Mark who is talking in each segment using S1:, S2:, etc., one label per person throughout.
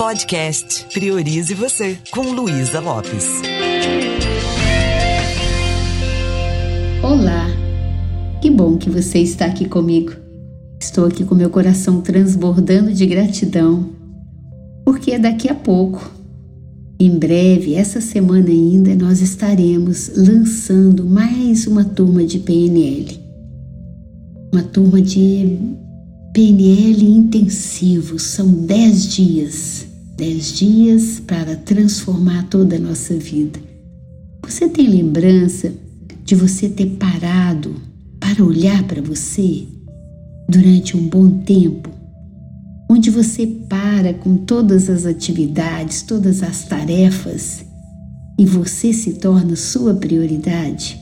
S1: Podcast Priorize Você, com Luísa Lopes.
S2: Olá, que bom que você está aqui comigo. Estou aqui com meu coração transbordando de gratidão, porque daqui a pouco, em breve, essa semana ainda, nós estaremos lançando mais uma turma de PNL. Uma turma de PNL intensivo, são 10 dias 10 dias para transformar toda a nossa vida. Você tem lembrança de você ter parado para olhar para você durante um bom tempo? Onde você para com todas as atividades, todas as tarefas e você se torna sua prioridade?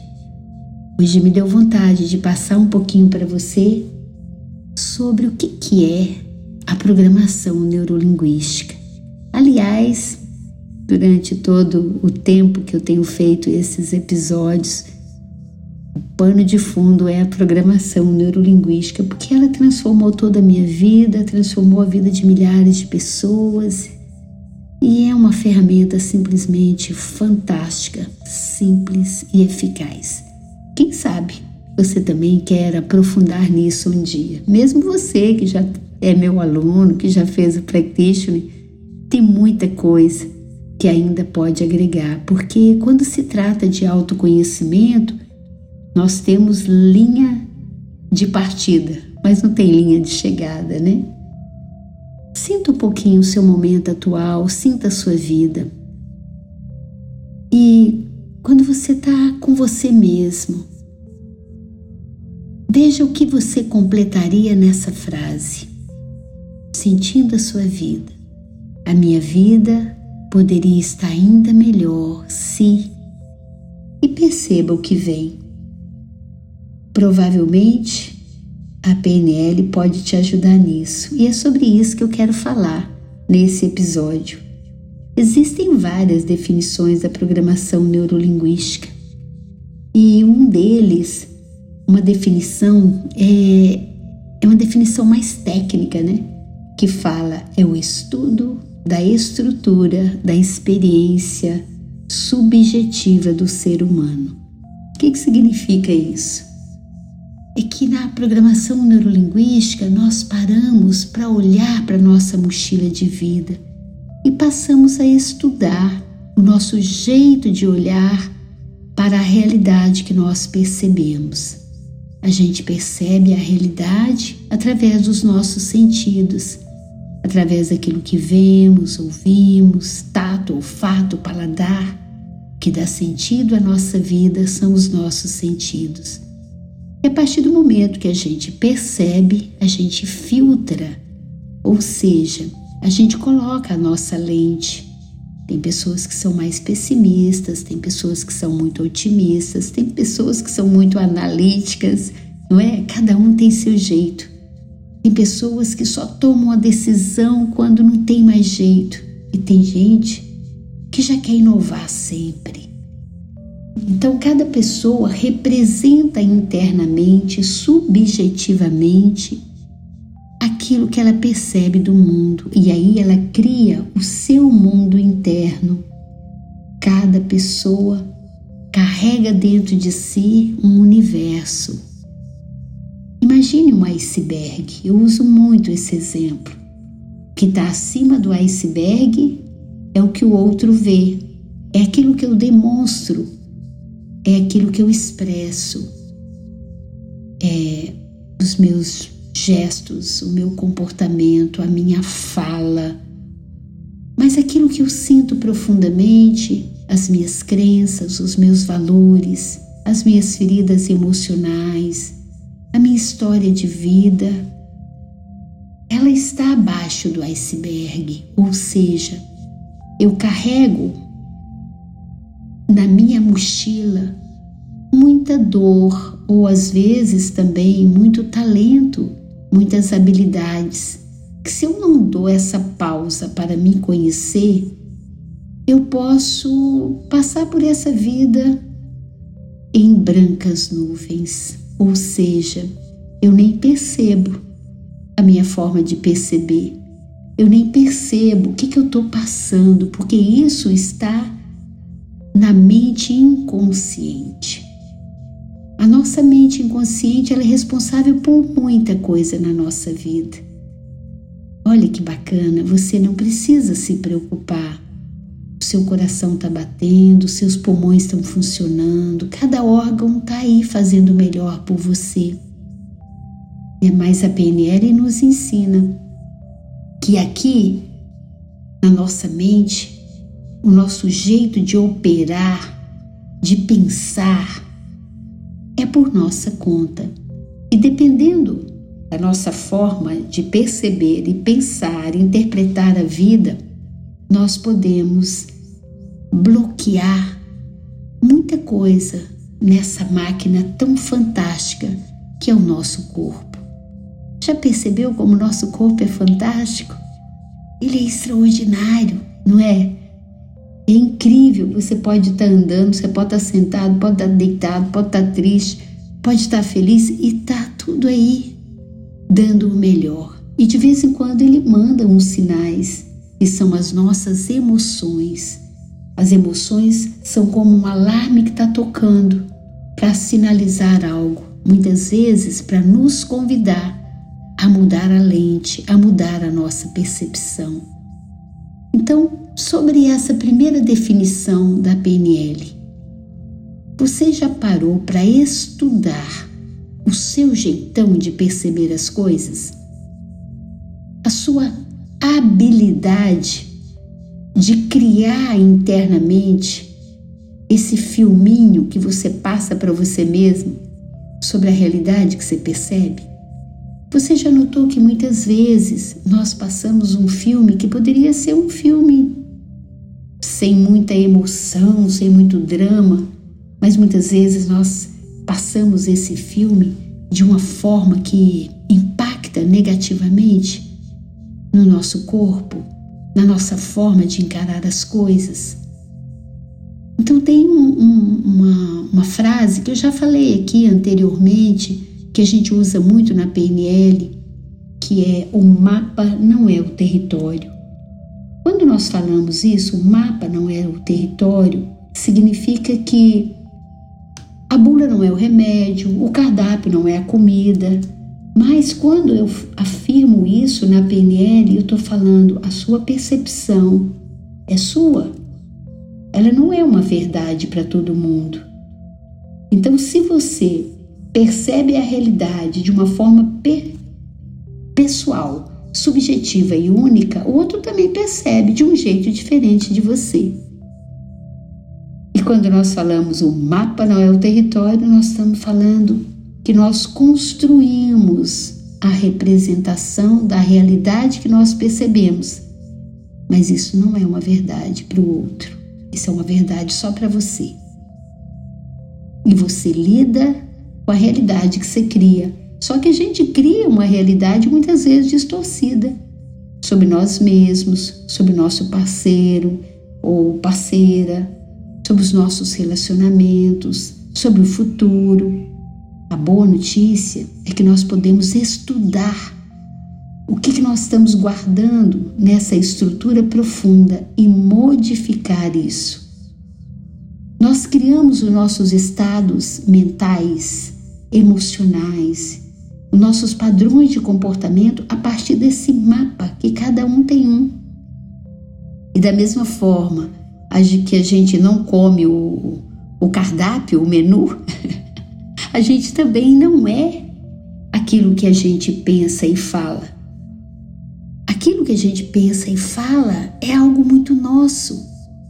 S2: Hoje me deu vontade de passar um pouquinho para você sobre o que, que é a programação neurolinguística. Aliás, durante todo o tempo que eu tenho feito esses episódios, o pano de fundo é a programação neurolinguística, porque ela transformou toda a minha vida, transformou a vida de milhares de pessoas e é uma ferramenta simplesmente fantástica, simples e eficaz. Quem sabe você também quer aprofundar nisso um dia? Mesmo você que já é meu aluno, que já fez o practitioner, tem muita coisa que ainda pode agregar, porque quando se trata de autoconhecimento, nós temos linha de partida, mas não tem linha de chegada, né? Sinta um pouquinho o seu momento atual, sinta a sua vida. E quando você está com você mesmo, veja o que você completaria nessa frase, sentindo a sua vida. A minha vida poderia estar ainda melhor se. E perceba o que vem. Provavelmente a PNL pode te ajudar nisso, e é sobre isso que eu quero falar nesse episódio. Existem várias definições da programação neurolinguística, e um deles, uma definição, é, é uma definição mais técnica, né? Que fala é o estudo da estrutura da experiência subjetiva do ser humano. O que, que significa isso? É que na programação neurolinguística nós paramos para olhar para nossa mochila de vida e passamos a estudar o nosso jeito de olhar para a realidade que nós percebemos. A gente percebe a realidade através dos nossos sentidos através daquilo que vemos, ouvimos, tato, olfato, paladar. O que dá sentido à nossa vida são os nossos sentidos. E a partir do momento que a gente percebe, a gente filtra, ou seja, a gente coloca a nossa lente. Tem pessoas que são mais pessimistas, tem pessoas que são muito otimistas, tem pessoas que são muito analíticas, não é? Cada um tem seu jeito. Tem pessoas que só tomam a decisão quando não tem mais jeito. E tem gente que já quer inovar sempre. Então, cada pessoa representa internamente, subjetivamente, aquilo que ela percebe do mundo. E aí ela cria o seu mundo interno. Cada pessoa carrega dentro de si um universo Imagine um iceberg, eu uso muito esse exemplo. O que está acima do iceberg é o que o outro vê, é aquilo que eu demonstro, é aquilo que eu expresso, é os meus gestos, o meu comportamento, a minha fala. Mas aquilo que eu sinto profundamente, as minhas crenças, os meus valores, as minhas feridas emocionais, a minha história de vida, ela está abaixo do iceberg, ou seja, eu carrego na minha mochila muita dor ou às vezes também muito talento, muitas habilidades. Que se eu não dou essa pausa para me conhecer, eu posso passar por essa vida em brancas nuvens. Ou seja, eu nem percebo a minha forma de perceber. eu nem percebo o que, que eu estou passando, porque isso está na mente inconsciente. A nossa mente inconsciente ela é responsável por muita coisa na nossa vida. Olha que bacana, você não precisa se preocupar. Seu coração está batendo, seus pulmões estão funcionando, cada órgão está aí fazendo melhor por você. É mais a PNL nos ensina que aqui, na nossa mente, o nosso jeito de operar, de pensar, é por nossa conta. E dependendo da nossa forma de perceber e pensar, interpretar a vida, nós podemos bloquear muita coisa nessa máquina tão fantástica que é o nosso corpo. Já percebeu como o nosso corpo é fantástico? Ele é extraordinário, não é? É incrível. Você pode estar andando, você pode estar sentado, pode estar deitado, pode estar triste, pode estar feliz e está tudo aí dando o melhor. E de vez em quando ele manda uns sinais que são as nossas emoções. As emoções são como um alarme que está tocando para sinalizar algo, muitas vezes para nos convidar a mudar a lente, a mudar a nossa percepção. Então, sobre essa primeira definição da PNL, você já parou para estudar o seu jeitão de perceber as coisas? A sua habilidade de criar internamente esse filminho que você passa para você mesmo sobre a realidade que você percebe? Você já notou que muitas vezes nós passamos um filme que poderia ser um filme sem muita emoção, sem muito drama, mas muitas vezes nós passamos esse filme de uma forma que impacta negativamente no nosso corpo, na nossa forma de encarar as coisas. Então, tem um, um, uma, uma frase que eu já falei aqui anteriormente que a gente usa muito na PNL, que é o mapa não é o território. Quando nós falamos isso, o mapa não é o território, significa que a bula não é o remédio, o cardápio não é a comida. Mas quando eu afirmo isso na PNL, eu estou falando a sua percepção é sua. Ela não é uma verdade para todo mundo. Então, se você percebe a realidade de uma forma pessoal, subjetiva e única, o outro também percebe de um jeito diferente de você. E quando nós falamos o mapa não é o território, nós estamos falando que nós construímos a representação da realidade que nós percebemos. Mas isso não é uma verdade para o outro. Isso é uma verdade só para você. E você lida com a realidade que você cria. Só que a gente cria uma realidade muitas vezes distorcida sobre nós mesmos, sobre nosso parceiro ou parceira, sobre os nossos relacionamentos, sobre o futuro. A boa notícia é que nós podemos estudar o que, que nós estamos guardando nessa estrutura profunda e modificar isso. Nós criamos os nossos estados mentais emocionais, os nossos padrões de comportamento a partir desse mapa que cada um tem um. E da mesma forma que a gente não come o, o cardápio, o menu, a gente também não é aquilo que a gente pensa e fala. Aquilo que a gente pensa e fala é algo muito nosso.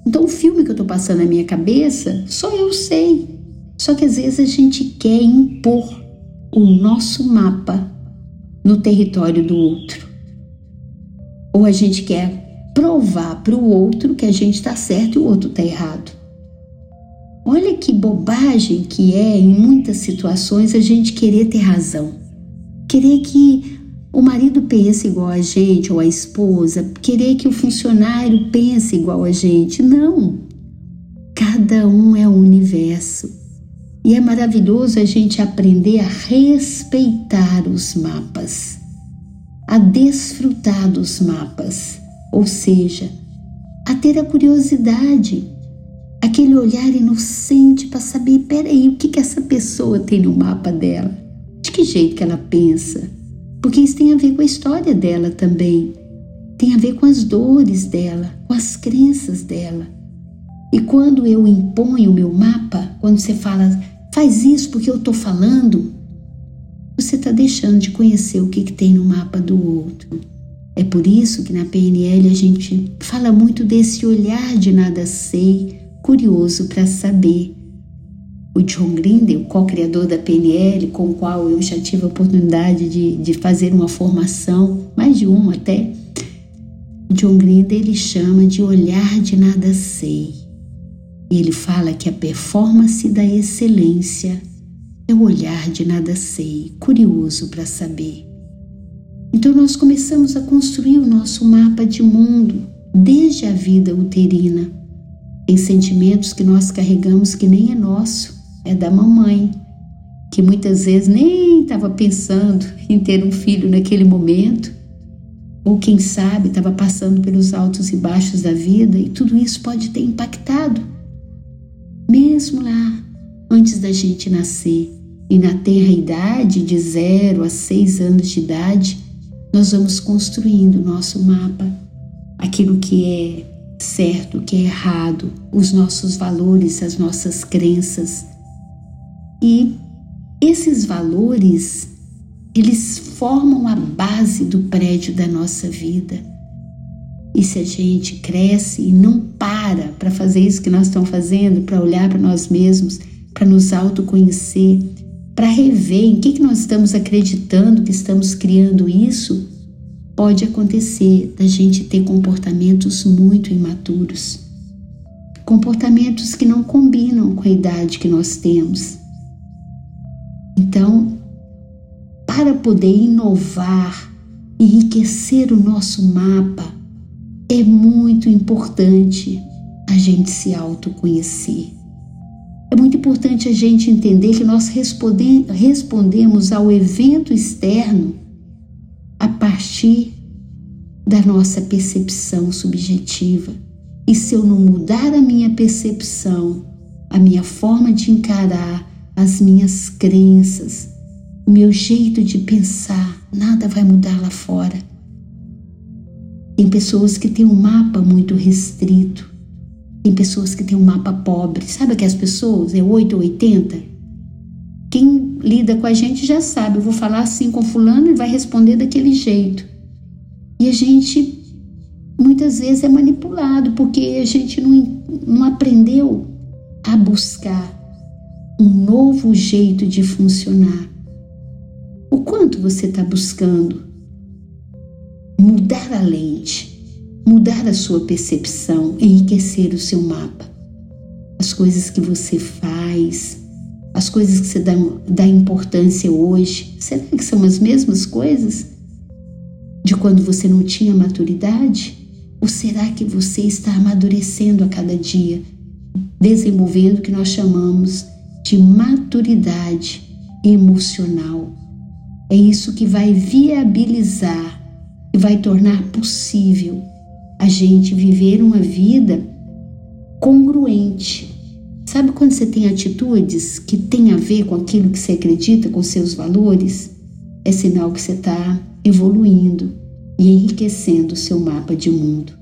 S2: Então, o filme que eu estou passando na minha cabeça, só eu sei. Só que às vezes a gente quer impor o nosso mapa no território do outro. Ou a gente quer provar para o outro que a gente está certo e o outro está errado. Olha que bobagem que é, em muitas situações, a gente querer ter razão. Querer que o marido pense igual a gente, ou a esposa, querer que o funcionário pense igual a gente. Não! Cada um é o universo. E é maravilhoso a gente aprender a respeitar os mapas. a desfrutar dos mapas, ou seja, a ter a curiosidade, aquele olhar inocente para saber, peraí, o que, que essa pessoa tem no mapa dela? De que jeito que ela pensa? Porque isso tem a ver com a história dela também, tem a ver com as dores dela, com as crenças dela. E quando eu imponho o meu mapa, quando você fala, faz isso porque eu estou falando, você está deixando de conhecer o que, que tem no mapa do outro. É por isso que na PNL a gente fala muito desse olhar de nada sei, curioso para saber. O John Grinder, o co-criador da PNL, com o qual eu já tive a oportunidade de, de fazer uma formação, mais de uma até, John Grinder ele chama de olhar de nada sei. E ele fala que a performance da excelência é o olhar de nada sei, curioso para saber. Então nós começamos a construir o nosso mapa de mundo desde a vida uterina, em sentimentos que nós carregamos que nem é nosso, é da mamãe, que muitas vezes nem estava pensando em ter um filho naquele momento, ou quem sabe estava passando pelos altos e baixos da vida e tudo isso pode ter impactado, mesmo lá antes da gente nascer. E na tenra idade de zero a seis anos de idade, nós vamos construindo o nosso mapa, aquilo que é certo, que é errado, os nossos valores, as nossas crenças. E esses valores, eles formam a base do prédio da nossa vida. E se a gente cresce e não para para fazer isso que nós estamos fazendo, para olhar para nós mesmos, para nos autoconhecer, para rever em que, que nós estamos acreditando que estamos criando isso, pode acontecer da gente ter comportamentos muito imaturos. Comportamentos que não combinam com a idade que nós temos. Então, para poder inovar, enriquecer o nosso mapa, é muito importante a gente se autoconhecer. É muito importante a gente entender que nós respondemos ao evento externo a partir da nossa percepção subjetiva. E se eu não mudar a minha percepção, a minha forma de encarar, as minhas crenças, o meu jeito de pensar, nada vai mudar lá fora. Tem pessoas que têm um mapa muito restrito tem pessoas que têm um mapa pobre. Sabe aquelas pessoas? É 8 ou 80? Quem lida com a gente já sabe. Eu vou falar assim com fulano e vai responder daquele jeito. E a gente muitas vezes é manipulado porque a gente não, não aprendeu a buscar um novo jeito de funcionar. O quanto você está buscando mudar a lente, mudar a sua percepção, enriquecer o seu mapa. As coisas que você faz, as coisas que você dá, dá importância hoje, será que são as mesmas coisas de quando você não tinha maturidade? Ou será que você está amadurecendo a cada dia, desenvolvendo o que nós chamamos de maturidade emocional? É isso que vai viabilizar e vai tornar possível a gente viver uma vida congruente. Sabe quando você tem atitudes que têm a ver com aquilo que você acredita, com seus valores? É sinal que você está evoluindo e enriquecendo o seu mapa de mundo.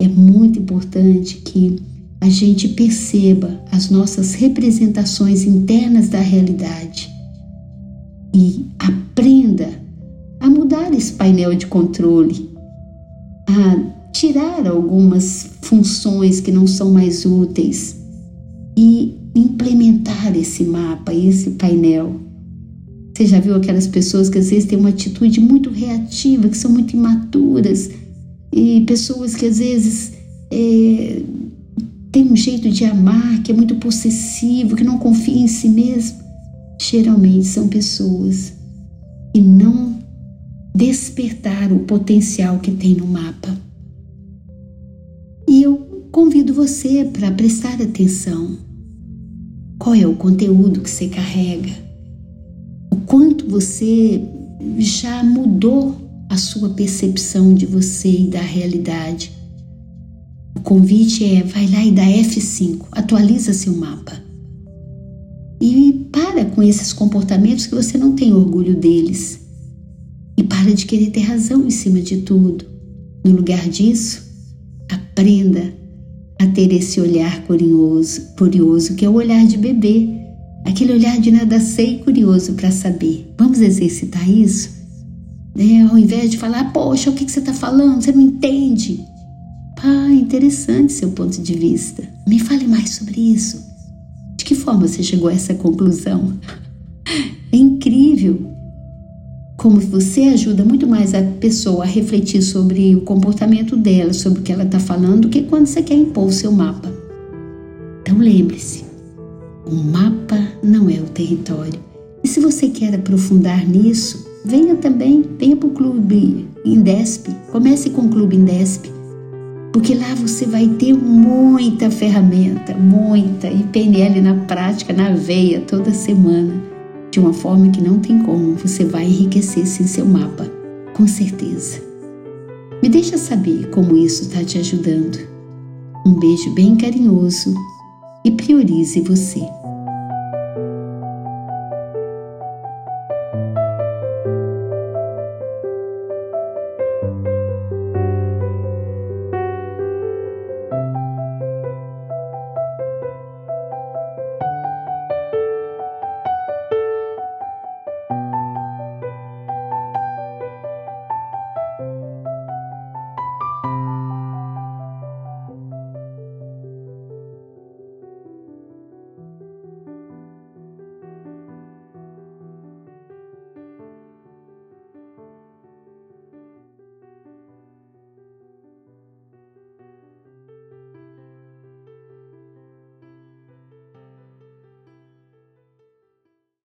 S2: É muito importante que a gente perceba as nossas representações internas da realidade e aprenda a mudar esse painel de controle, a tirar algumas funções que não são mais úteis e implementar esse mapa, esse painel. Você já viu aquelas pessoas que às vezes têm uma atitude muito reativa, que são muito imaturas, e pessoas que às vezes é, têm um jeito de amar que é muito possessivo, que não confia em si mesmo? Geralmente são pessoas que não despertaram o potencial que tem no mapa. Você para prestar atenção. Qual é o conteúdo que você carrega? O quanto você já mudou a sua percepção de você e da realidade. O convite é: vai lá e dá F5, atualiza seu mapa. E para com esses comportamentos que você não tem orgulho deles. E para de querer ter razão em cima de tudo. No lugar disso, aprenda a ter esse olhar curioso, curioso que é o olhar de bebê, aquele olhar de nada sei curioso para saber. Vamos exercitar isso? É, ao invés de falar, poxa, o que, que você está falando? Você não entende. Ah, interessante seu ponto de vista. Me fale mais sobre isso. De que forma você chegou a essa conclusão? É incrível como você ajuda muito mais a pessoa a refletir sobre o comportamento dela, sobre o que ela está falando, do que quando você quer impor o seu mapa. Então lembre-se, o mapa não é o território. E se você quer aprofundar nisso, venha também, venha para o clube Indesp, comece com o clube Indesp, porque lá você vai ter muita ferramenta, muita, e PNL na prática, na veia, toda semana de uma forma que não tem como, você vai enriquecer-se em seu mapa, com certeza. Me deixa saber como isso está te ajudando. Um beijo bem carinhoso e priorize você.